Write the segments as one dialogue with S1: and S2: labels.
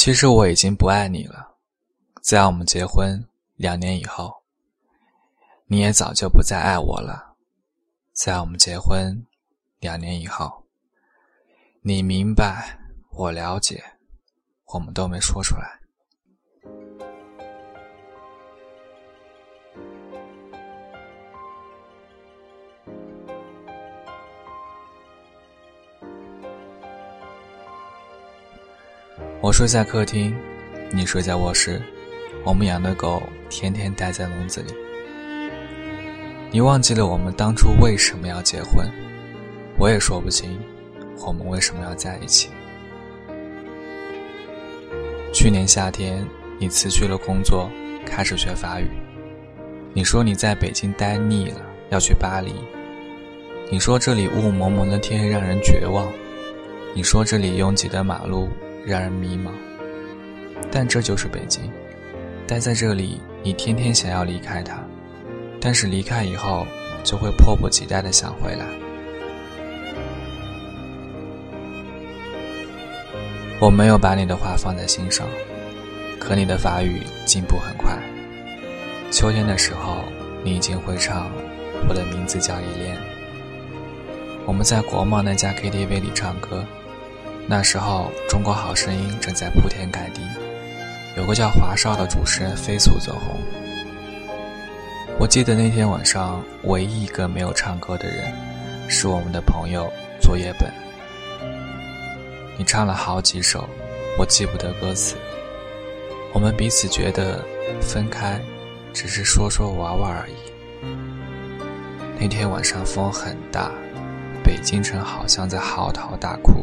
S1: 其实我已经不爱你了，在我们结婚两年以后，你也早就不再爱我了。在我们结婚两年以后，你明白，我了解，我们都没说出来。我睡在客厅，你睡在卧室，我们养的狗天天待在笼子里。你忘记了我们当初为什么要结婚，我也说不清我们为什么要在一起。去年夏天，你辞去了工作，开始学法语。你说你在北京待腻了，要去巴黎。你说这里雾蒙蒙的天让人绝望。你说这里拥挤的马路。让人迷茫，但这就是北京。待在这里，你天天想要离开它，但是离开以后，就会迫不及待的想回来。我没有把你的话放在心上，可你的法语进步很快。秋天的时候，你已经会唱《我的名字叫依恋》。我们在国贸那家 KTV 里唱歌。那时候，《中国好声音》正在铺天盖地，有个叫华少的主持人飞速走红。我记得那天晚上，唯一一个没有唱歌的人，是我们的朋友作业本。你唱了好几首，我记不得歌词。我们彼此觉得分开，只是说说玩玩而已。那天晚上风很大，北京城好像在嚎啕大哭。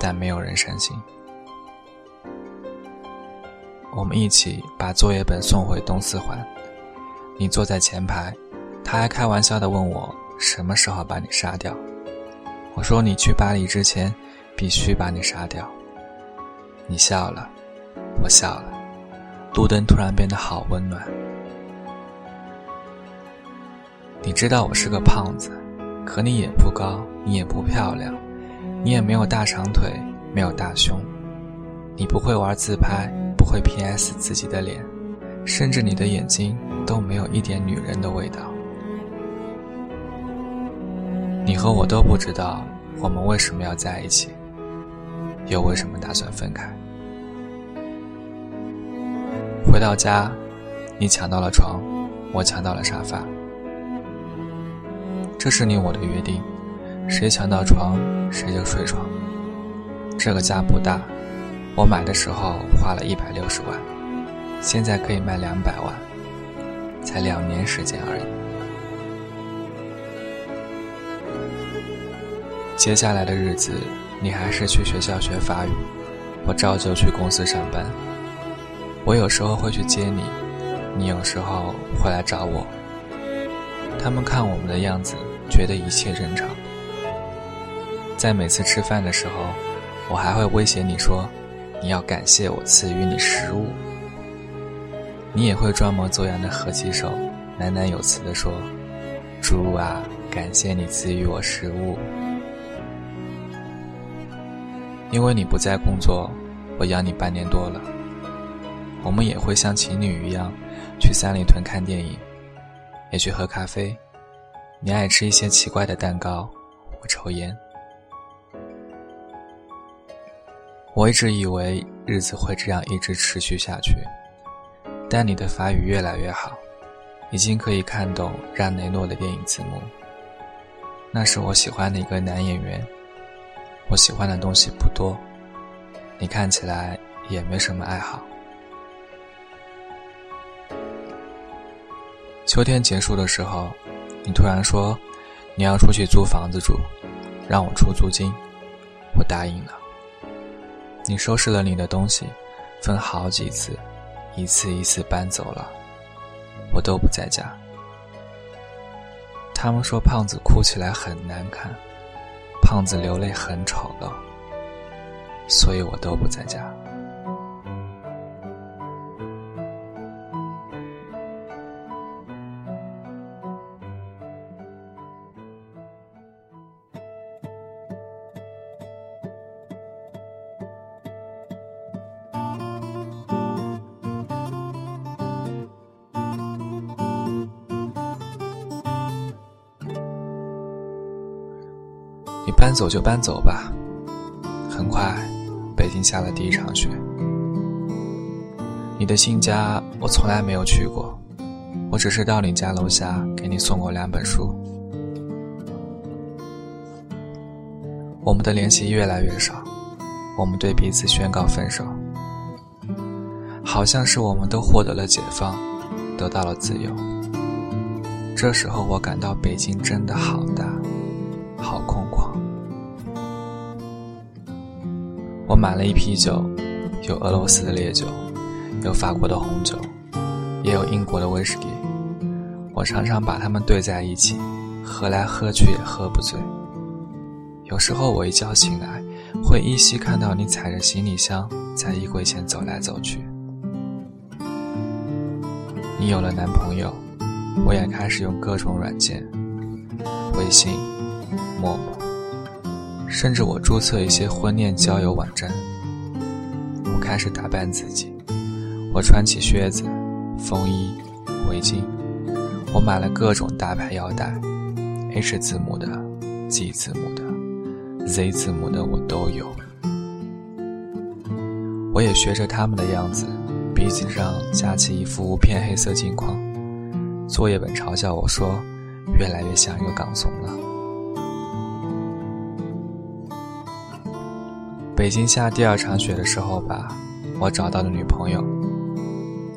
S1: 但没有人伤心。我们一起把作业本送回东四环，你坐在前排，他还开玩笑的问我什么时候把你杀掉。我说你去巴黎之前，必须把你杀掉。你笑了，我笑了，路灯突然变得好温暖。你知道我是个胖子，可你也不高，你也不漂亮。你也没有大长腿，没有大胸，你不会玩自拍，不会 PS 自己的脸，甚至你的眼睛都没有一点女人的味道。你和我都不知道我们为什么要在一起，又为什么打算分开。回到家，你抢到了床，我抢到了沙发，这是你我的约定。谁抢到床，谁就睡床。这个家不大，我买的时候花了一百六十万，现在可以卖两百万，才两年时间而已。接下来的日子，你还是去学校学法语，我照旧去公司上班。我有时候会去接你，你有时候会来找我。他们看我们的样子，觉得一切正常。在每次吃饭的时候，我还会威胁你说：“你要感谢我赐予你食物。”你也会装模作样的合起手，喃喃有词地说：“猪啊，感谢你赐予我食物。”因为你不在工作，我养你半年多了。我们也会像情侣一样，去三里屯看电影，也去喝咖啡。你爱吃一些奇怪的蛋糕，我抽烟。我一直以为日子会这样一直持续下去，但你的法语越来越好，已经可以看懂让雷诺的电影字幕。那是我喜欢的一个男演员。我喜欢的东西不多，你看起来也没什么爱好。秋天结束的时候，你突然说你要出去租房子住，让我出租金，我答应了。你收拾了你的东西，分好几次，一次一次搬走了，我都不在家。他们说胖子哭起来很难看，胖子流泪很丑陋，所以我都不在家。你搬走就搬走吧。很快，北京下了第一场雪。你的新家我从来没有去过，我只是到你家楼下给你送过两本书。我们的联系越来越少，我们对彼此宣告分手，好像是我们都获得了解放，得到了自由。这时候我感到北京真的好大，了一批酒，有俄罗斯的烈酒，有法国的红酒，也有英国的威士忌。我常常把它们兑在一起，喝来喝去也喝不醉。有时候我一觉醒来，会依稀看到你踩着行李箱在衣柜前走来走去。你有了男朋友，我也开始用各种软件，微信、陌陌，甚至我注册一些婚恋交友网站。开始打扮自己，我穿起靴子、风衣、围巾，我买了各种大牌腰带，H 字母的、G 字母的。Z 字母的我都有，我也学着他们的样子，鼻子上架起一副无片黑色镜框。作业本嘲笑我说，越来越像一个港怂了。北京下第二场雪的时候吧，我找到了女朋友，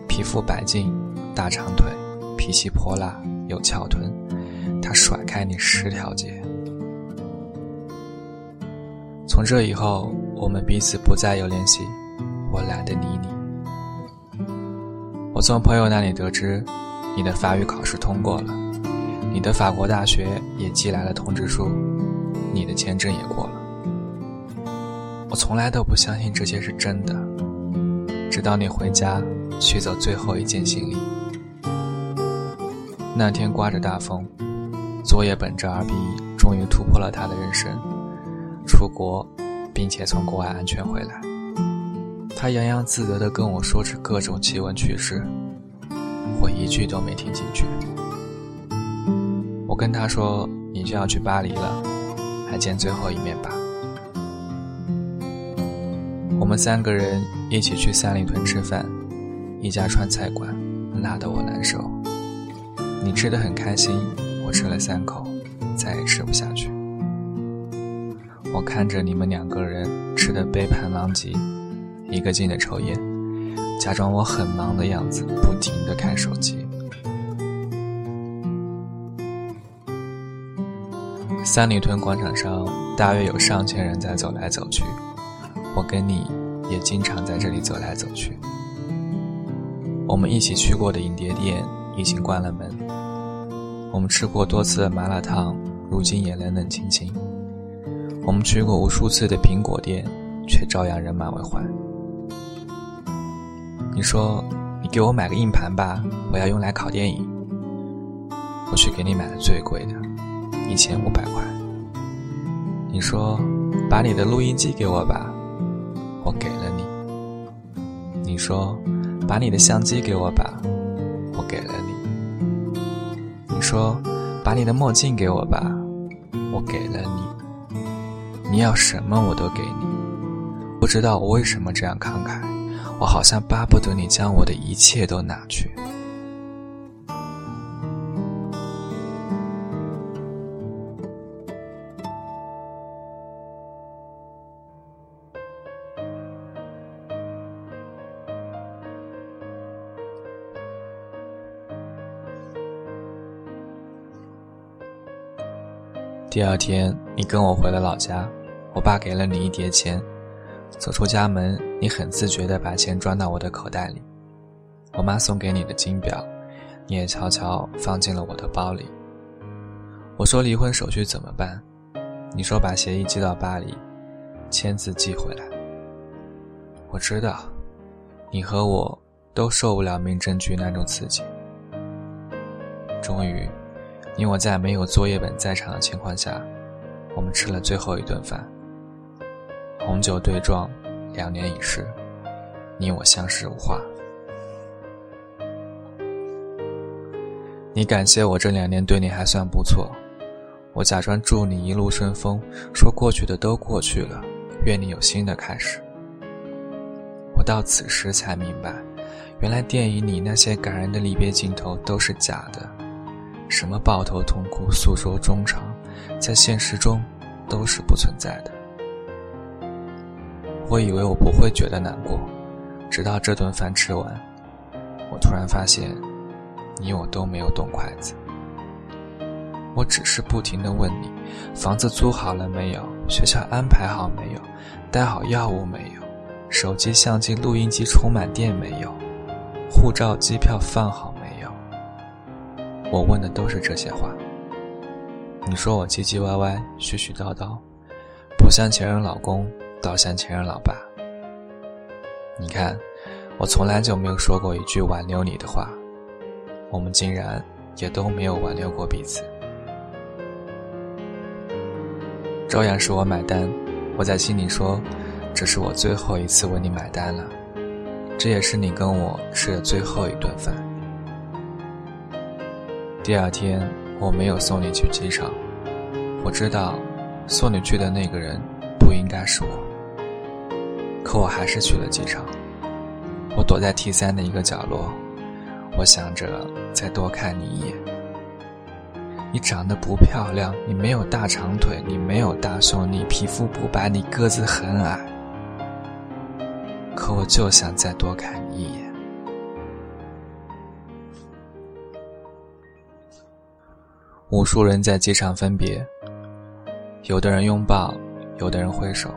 S1: 皮肤白净，大长腿，脾气泼辣，有翘臀，她甩开你十条街。从这以后，我们彼此不再有联系，我懒得理你。我从朋友那里得知，你的法语考试通过了，你的法国大学也寄来了通知书，你的签证也过了。我从来都不相信这些是真的，直到你回家取走最后一件行李。那天刮着大风，作业本这二 B 终于突破了他的人生。出国，并且从国外安全回来。他洋洋自得地跟我说着各种奇闻趣事，我一句都没听进去。我跟他说：“你就要去巴黎了，还见最后一面吧。”我们三个人一起去三里屯吃饭，一家川菜馆，辣得我难受。你吃得很开心，我吃了三口，再也吃不下去。我看着你们两个人吃的杯盘狼藉，一个劲的抽烟，假装我很忙的样子，不停的看手机。三里屯广场上大约有上千人在走来走去，我跟你也经常在这里走来走去。我们一起去过的影碟店已经关了门，我们吃过多次的麻辣烫，如今也冷冷清清。我们去过无数次的苹果店，却照样人满为患。你说：“你给我买个硬盘吧，我要用来拷电影。”我去给你买了最贵的，一千五百块。你说：“把你的录音机给我吧。”我给了你。你说：“把你的相机给我吧。”我给了你。你说：“把你的墨镜给我吧。”我给了你。你要什么我都给你，不知道我为什么这样慷慨，我好像巴不得你将我的一切都拿去。第二天，你跟我回了老家。我爸给了你一叠钱，走出家门，你很自觉地把钱装到我的口袋里。我妈送给你的金表，你也悄悄放进了我的包里。我说离婚手续怎么办？你说把协议寄到巴黎，签字寄回来。我知道，你和我都受不了民政局那种刺激。终于，你我在没有作业本在场的情况下，我们吃了最后一顿饭。红酒对撞，两年已逝，你我相视无话。你感谢我这两年对你还算不错，我假装祝你一路顺风，说过去的都过去了，愿你有新的开始。我到此时才明白，原来电影里那些感人的离别镜头都是假的，什么抱头痛哭、诉说衷肠，在现实中都是不存在的。我以为我不会觉得难过，直到这顿饭吃完，我突然发现，你我都没有动筷子。我只是不停地问你：房子租好了没有？学校安排好没有？带好药物没有？手机、相机、录音机充满电没有？护照、机票放好？我问的都是这些话。你说我唧唧歪歪、絮絮叨叨，不像前任老公，倒像前任老爸。你看，我从来就没有说过一句挽留你的话，我们竟然也都没有挽留过彼此。照样是我买单，我在心里说：“这是我最后一次为你买单了，这也是你跟我吃的最后一顿饭。”第二天，我没有送你去机场，我知道送你去的那个人不应该是我，可我还是去了机场。我躲在 T 三的一个角落，我想着再多看你一眼。你长得不漂亮，你没有大长腿，你没有大胸，你皮肤不白，你个子很矮。可我就想再多看你一眼。无数人在机场分别，有的人拥抱，有的人挥手，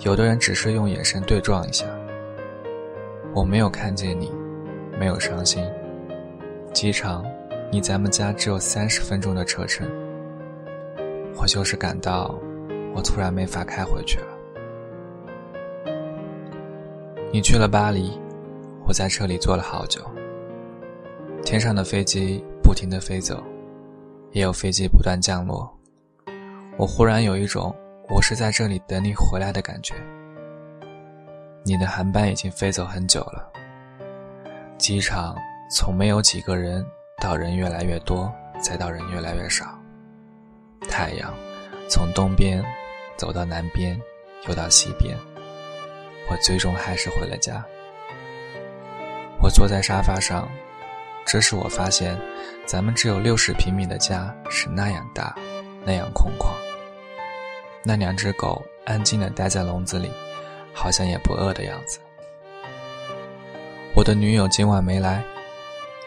S1: 有的人只是用眼神对撞一下。我没有看见你，没有伤心。机场。离咱们家只有三十分钟的车程，我就是感到我突然没法开回去了。你去了巴黎，我在车里坐了好久。天上的飞机不停地飞走，也有飞机不断降落。我忽然有一种我是在这里等你回来的感觉。你的航班已经飞走很久了，机场从没有几个人。到人越来越多，再到人越来越少。太阳从东边走到南边，又到西边。我最终还是回了家。我坐在沙发上，这时我发现，咱们只有六十平米的家是那样大，那样空旷。那两只狗安静地待在笼子里，好像也不饿的样子。我的女友今晚没来。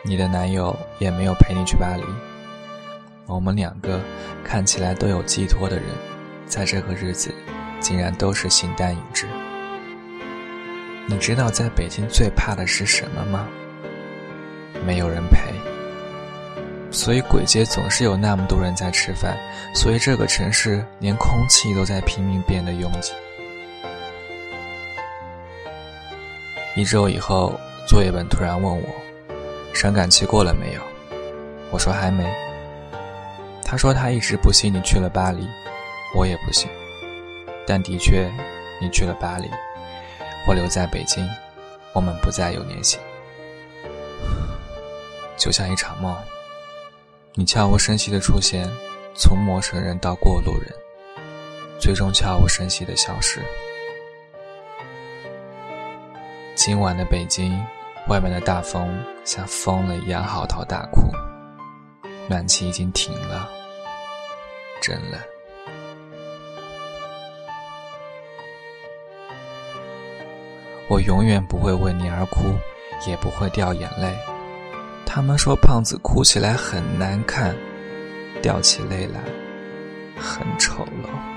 S1: 你的男友也没有陪你去巴黎。我们两个看起来都有寄托的人，在这个日子，竟然都是形单影只。你知道在北京最怕的是什么吗？没有人陪。所以簋街总是有那么多人在吃饭，所以这个城市连空气都在拼命变得拥挤。一周以后，作业本突然问我。伤感期过了没有？我说还没。他说他一直不信你去了巴黎，我也不信。但的确，你去了巴黎，我留在北京，我们不再有联系，就像一场梦。你悄无声息的出现，从陌生人到过路人，最终悄无声息的消失。今晚的北京。外面的大风像疯了一样嚎啕大哭，暖气已经停了，真冷。我永远不会为你而哭，也不会掉眼泪。他们说胖子哭起来很难看，掉起泪来很丑陋。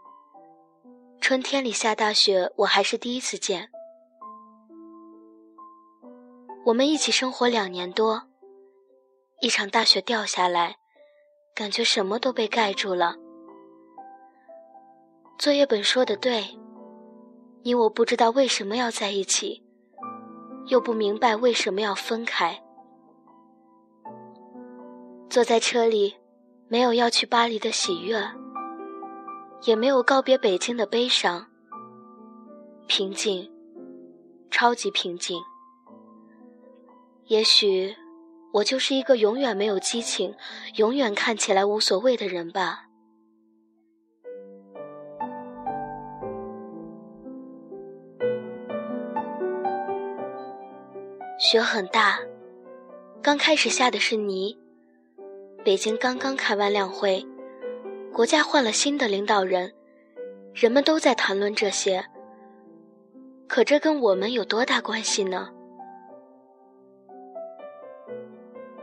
S2: 春天里下大雪，我还是第一次见。我们一起生活两年多，一场大雪掉下来，感觉什么都被盖住了。作业本说的对，你我不知道为什么要在一起，又不明白为什么要分开。坐在车里，没有要去巴黎的喜悦，也没有告别北京的悲伤。平静，超级平静。也许，我就是一个永远没有激情、永远看起来无所谓的人吧。雪很大，刚开始下的是泥。北京刚刚开完两会，国家换了新的领导人，人们都在谈论这些。可这跟我们有多大关系呢？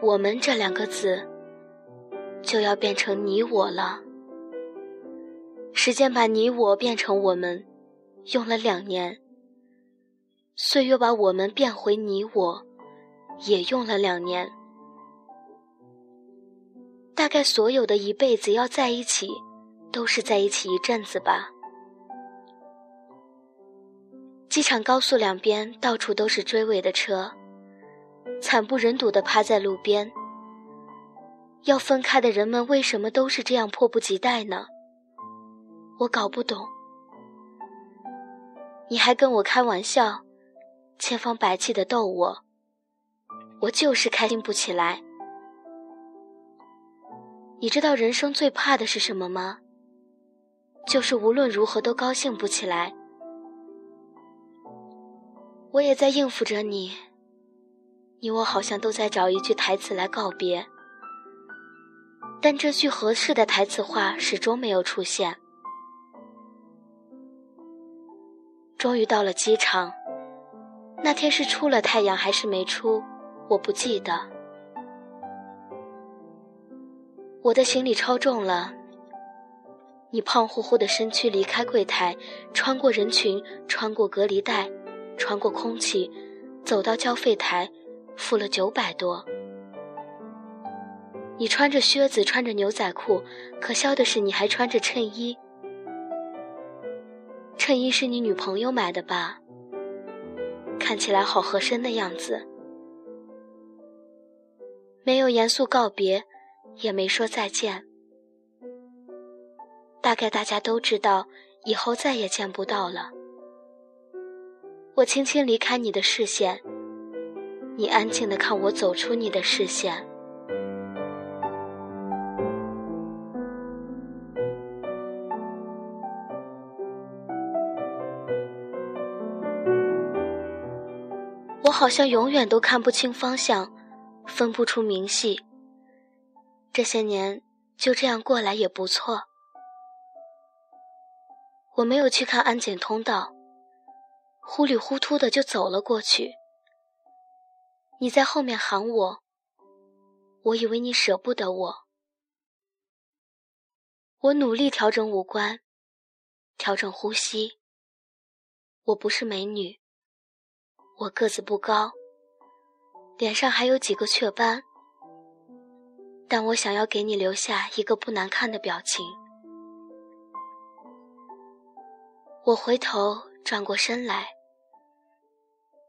S2: 我们这两个字，就要变成你我了。时间把你我变成我们，用了两年。岁月把我们变回你我，也用了两年。大概所有的一辈子要在一起，都是在一起一阵子吧。机场高速两边到处都是追尾的车，惨不忍睹地趴在路边。要分开的人们为什么都是这样迫不及待呢？我搞不懂。你还跟我开玩笑。千方百计的逗我，我就是开心不起来。你知道人生最怕的是什么吗？就是无论如何都高兴不起来。我也在应付着你，你我好像都在找一句台词来告别，但这句合适的台词话始终没有出现。终于到了机场。那天是出了太阳还是没出，我不记得。我的行李超重了，你胖乎乎的身躯离开柜台，穿过人群，穿过隔离带，穿过空气，走到交费台，付了九百多。你穿着靴子，穿着牛仔裤，可笑的是你还穿着衬衣。衬衣是你女朋友买的吧？看起来好合身的样子，没有严肃告别，也没说再见。大概大家都知道，以后再也见不到了。我轻轻离开你的视线，你安静的看我走出你的视线。我好像永远都看不清方向，分不出明细。这些年就这样过来也不错。我没有去看安检通道，糊里糊涂的就走了过去。你在后面喊我，我以为你舍不得我。我努力调整五官，调整呼吸。我不是美女。我个子不高，脸上还有几个雀斑，但我想要给你留下一个不难看的表情。我回头转过身来，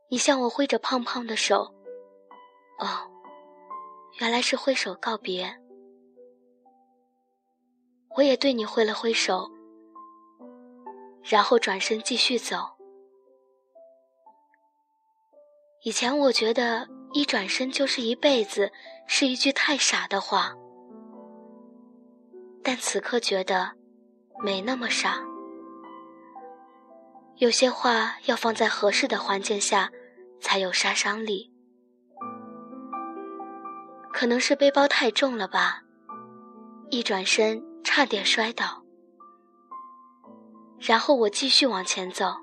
S2: 你向我挥着胖胖的手，哦，原来是挥手告别。我也对你挥了挥手，然后转身继续走。以前我觉得一转身就是一辈子，是一句太傻的话。但此刻觉得没那么傻。有些话要放在合适的环境下，才有杀伤力。可能是背包太重了吧，一转身差点摔倒。然后我继续往前走。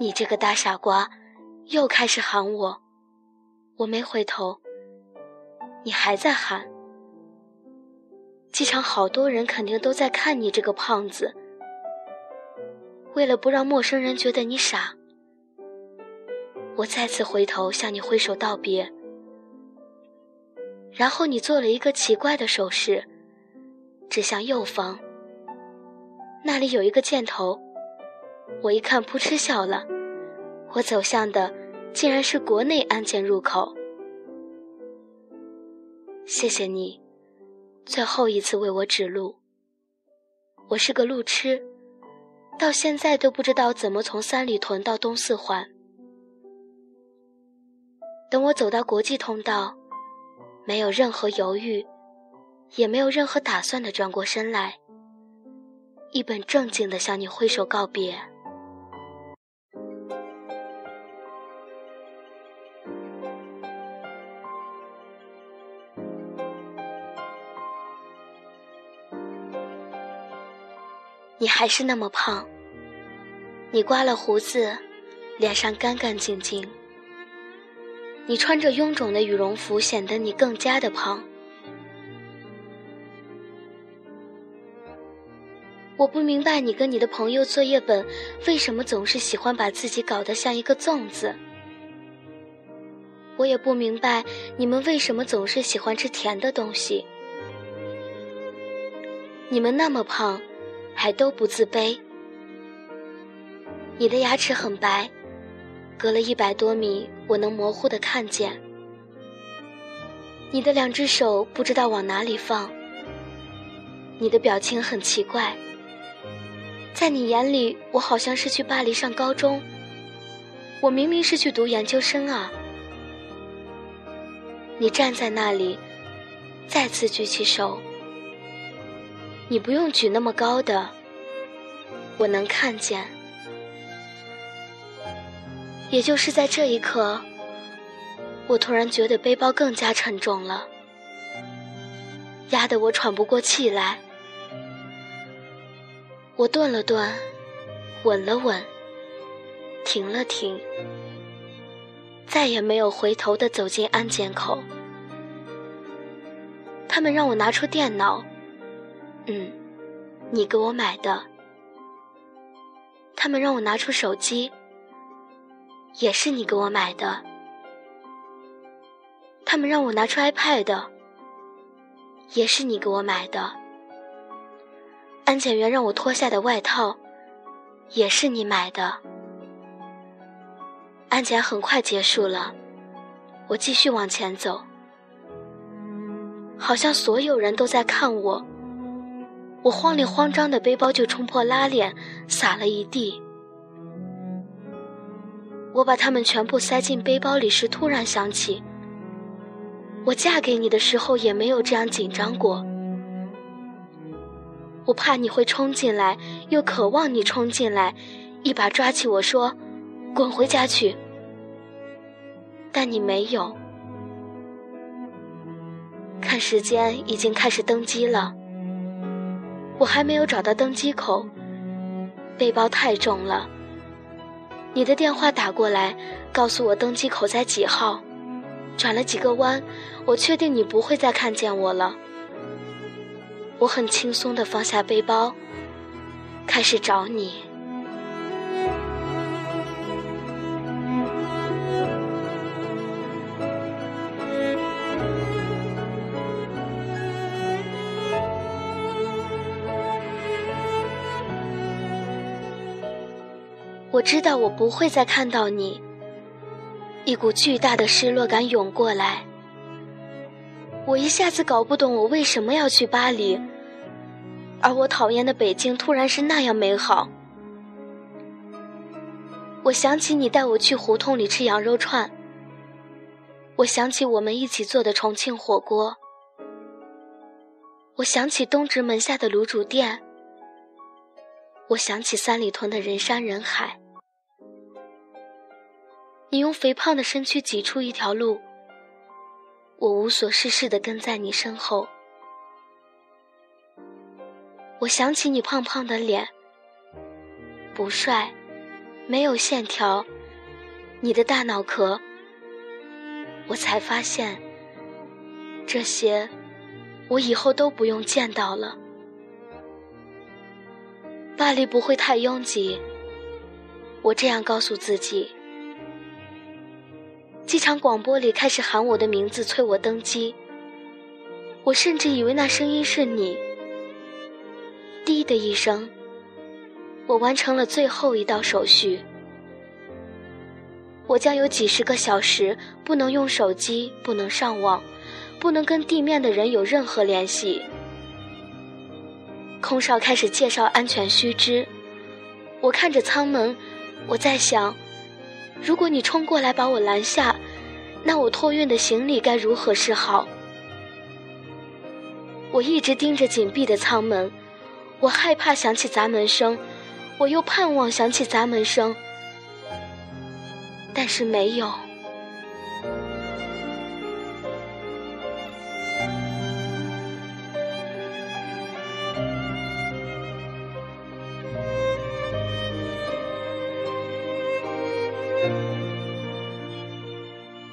S2: 你这个大傻瓜，又开始喊我，我没回头。你还在喊。机场好多人肯定都在看你这个胖子。为了不让陌生人觉得你傻，我再次回头向你挥手道别。然后你做了一个奇怪的手势，指向右方，那里有一个箭头。我一看，扑哧笑了。我走向的竟然是国内安检入口。谢谢你，最后一次为我指路。我是个路痴，到现在都不知道怎么从三里屯到东四环。等我走到国际通道。没有任何犹豫，也没有任何打算的转过身来，一本正经的向你挥手告别。你还是那么胖，你刮了胡子，脸上干干净净。你穿着臃肿的羽绒服，显得你更加的胖。我不明白你跟你的朋友作业本为什么总是喜欢把自己搞得像一个粽子。我也不明白你们为什么总是喜欢吃甜的东西。你们那么胖，还都不自卑。你的牙齿很白。隔了一百多米，我能模糊的看见你的两只手，不知道往哪里放。你的表情很奇怪，在你眼里，我好像是去巴黎上高中，我明明是去读研究生啊！你站在那里，再次举起手，你不用举那么高的，我能看见。也就是在这一刻，我突然觉得背包更加沉重了，压得我喘不过气来。我顿了顿，稳了稳，停了停，再也没有回头的走进安检口。他们让我拿出电脑，嗯，你给我买的。他们让我拿出手机。也是你给我买的。他们让我拿出 iPad，也是你给我买的。安检员让我脱下的外套，也是你买的。安检很快结束了，我继续往前走，好像所有人都在看我。我慌里慌张的背包就冲破拉链，洒了一地。我把它们全部塞进背包里时，突然想起，我嫁给你的时候也没有这样紧张过。我怕你会冲进来，又渴望你冲进来，一把抓起我说：“滚回家去。”但你没有。看时间，已经开始登机了。我还没有找到登机口，背包太重了。你的电话打过来，告诉我登机口在几号。转了几个弯，我确定你不会再看见我了。我很轻松地放下背包，开始找你。知道我不会再看到你。一股巨大的失落感涌过来，我一下子搞不懂我为什么要去巴黎，而我讨厌的北京突然是那样美好。我想起你带我去胡同里吃羊肉串，我想起我们一起做的重庆火锅，我想起东直门下的卤煮店。我想起三里屯的人山人海。你用肥胖的身躯挤出一条路，我无所事事的跟在你身后。我想起你胖胖的脸，不帅，没有线条，你的大脑壳。我才发现，这些我以后都不用见到了。巴黎不会太拥挤，我这样告诉自己。机场广播里开始喊我的名字，催我登机。我甚至以为那声音是你。滴的一声，我完成了最后一道手续。我将有几十个小时不能用手机，不能上网，不能跟地面的人有任何联系。空少开始介绍安全须知，我看着舱门，我在想，如果你冲过来把我拦下，那我托运的行李该如何是好？我一直盯着紧闭的舱门。我害怕响起砸门声，我又盼望响起砸门声，但是没有。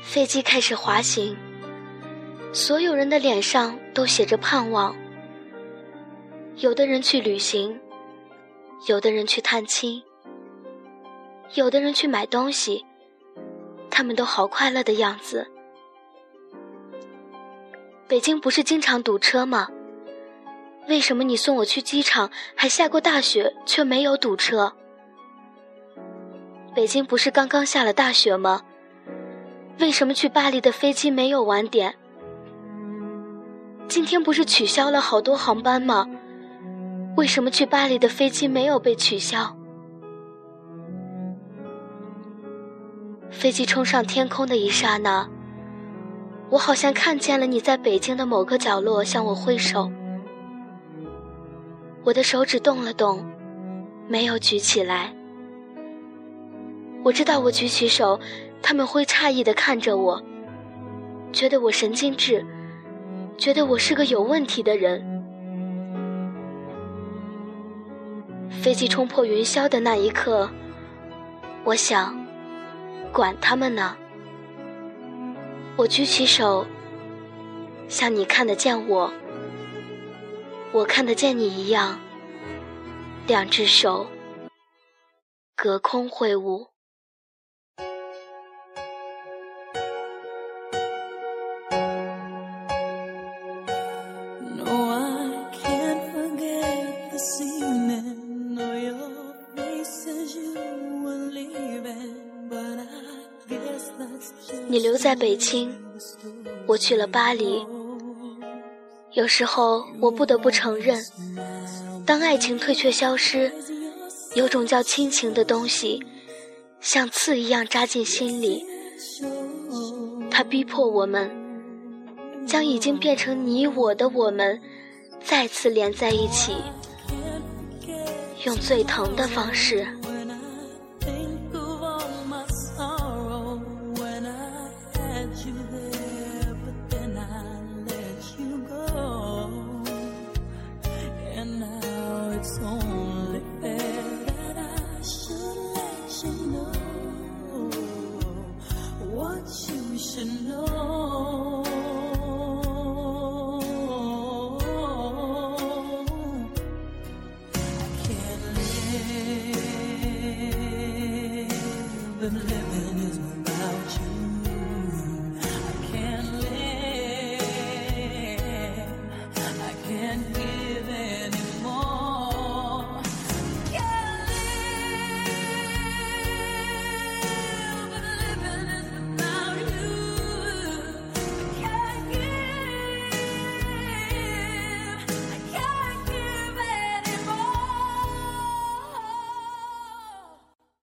S2: 飞机开始滑行，所有人的脸上都写着盼望。有的人去旅行，有的人去探亲，有的人去买东西，他们都好快乐的样子。北京不是经常堵车吗？为什么你送我去机场还下过大雪，却没有堵车？北京不是刚刚下了大雪吗？为什么去巴黎的飞机没有晚点？今天不是取消了好多航班吗？为什么去巴黎的飞机没有被取消？飞机冲上天空的一刹那，我好像看见了你在北京的某个角落向我挥手。我的手指动了动，没有举起来。我知道我举起手，他们会诧异的看着我，觉得我神经质，觉得我是个有问题的人。飞机冲破云霄的那一刻，我想，管他们呢。我举起手，像你看得见我，我看得见你一样，两只手隔空挥舞。留在北京，我去了巴黎。有时候我不得不承认，当爱情退却消失，有种叫亲情的东西，像刺一样扎进心里。它逼迫我们，将已经变成你我的我们，再次连在一起，用最疼的方式。